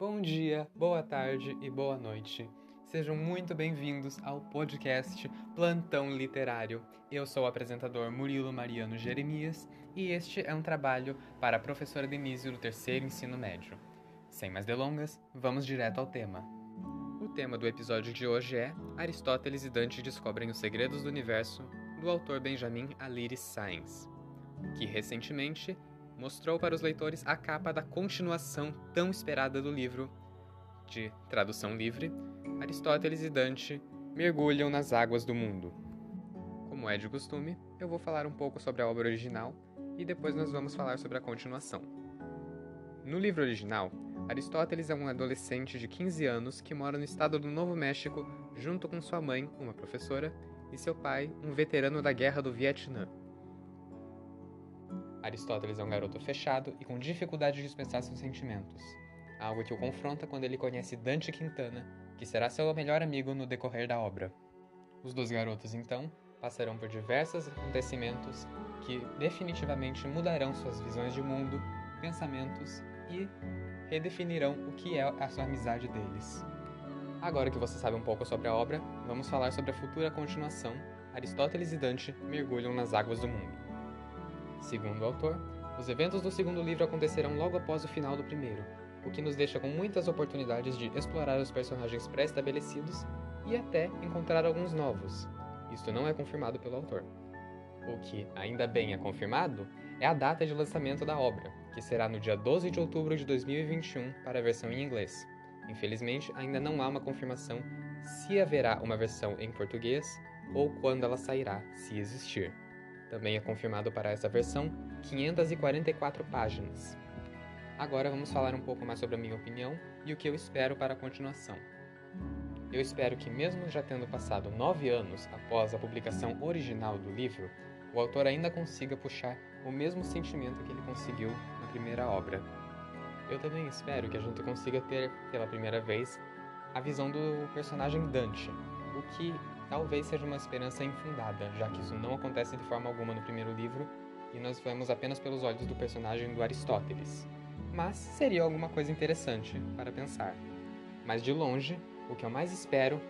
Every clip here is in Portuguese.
Bom dia, boa tarde e boa noite. Sejam muito bem-vindos ao podcast Plantão Literário. Eu sou o apresentador Murilo Mariano Jeremias e este é um trabalho para a professora Denise do terceiro ensino médio. Sem mais delongas, vamos direto ao tema. O tema do episódio de hoje é Aristóteles e Dante descobrem os segredos do universo, do autor Benjamin Aliris Sainz, que recentemente mostrou para os leitores a capa da continuação tão esperada do livro, de tradução livre, Aristóteles e Dante mergulham nas águas do mundo. Como é de costume, eu vou falar um pouco sobre a obra original e depois nós vamos falar sobre a continuação. No livro original, Aristóteles é um adolescente de 15 anos que mora no estado do Novo México junto com sua mãe, uma professora, e seu pai, um veterano da Guerra do Vietnã. Aristóteles é um garoto fechado e com dificuldade de expressar seus sentimentos, algo que o confronta quando ele conhece Dante Quintana, que será seu melhor amigo no decorrer da obra. Os dois garotos, então, passarão por diversos acontecimentos que definitivamente mudarão suas visões de mundo, pensamentos e redefinirão o que é a sua amizade deles. Agora que você sabe um pouco sobre a obra, vamos falar sobre a futura continuação. Aristóteles e Dante mergulham nas águas do mundo. Segundo o autor, os eventos do segundo livro acontecerão logo após o final do primeiro, o que nos deixa com muitas oportunidades de explorar os personagens pré-estabelecidos e até encontrar alguns novos. Isto não é confirmado pelo autor. O que ainda bem é confirmado é a data de lançamento da obra, que será no dia 12 de outubro de 2021 para a versão em inglês. Infelizmente, ainda não há uma confirmação se haverá uma versão em português ou quando ela sairá, se existir. Também é confirmado para essa versão 544 páginas. Agora vamos falar um pouco mais sobre a minha opinião e o que eu espero para a continuação. Eu espero que, mesmo já tendo passado nove anos após a publicação original do livro, o autor ainda consiga puxar o mesmo sentimento que ele conseguiu na primeira obra. Eu também espero que a gente consiga ter, pela primeira vez, a visão do personagem Dante, o que talvez seja uma esperança infundada, já que isso não acontece de forma alguma no primeiro livro e nós vemos apenas pelos olhos do personagem do Aristóteles. Mas seria alguma coisa interessante para pensar. Mas de longe, o que eu mais espero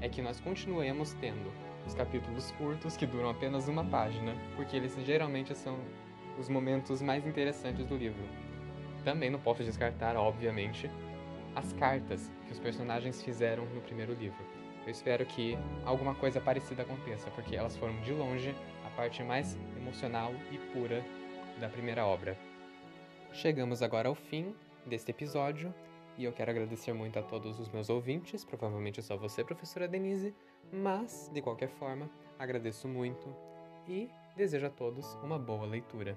é que nós continuemos tendo os capítulos curtos que duram apenas uma página, porque eles geralmente são os momentos mais interessantes do livro. Também não posso descartar, obviamente, as cartas que os personagens fizeram no primeiro livro. Eu espero que alguma coisa parecida aconteça, porque elas foram de longe a parte mais emocional e pura da primeira obra. Chegamos agora ao fim deste episódio e eu quero agradecer muito a todos os meus ouvintes, provavelmente só você, professora Denise, mas de qualquer forma, agradeço muito e desejo a todos uma boa leitura.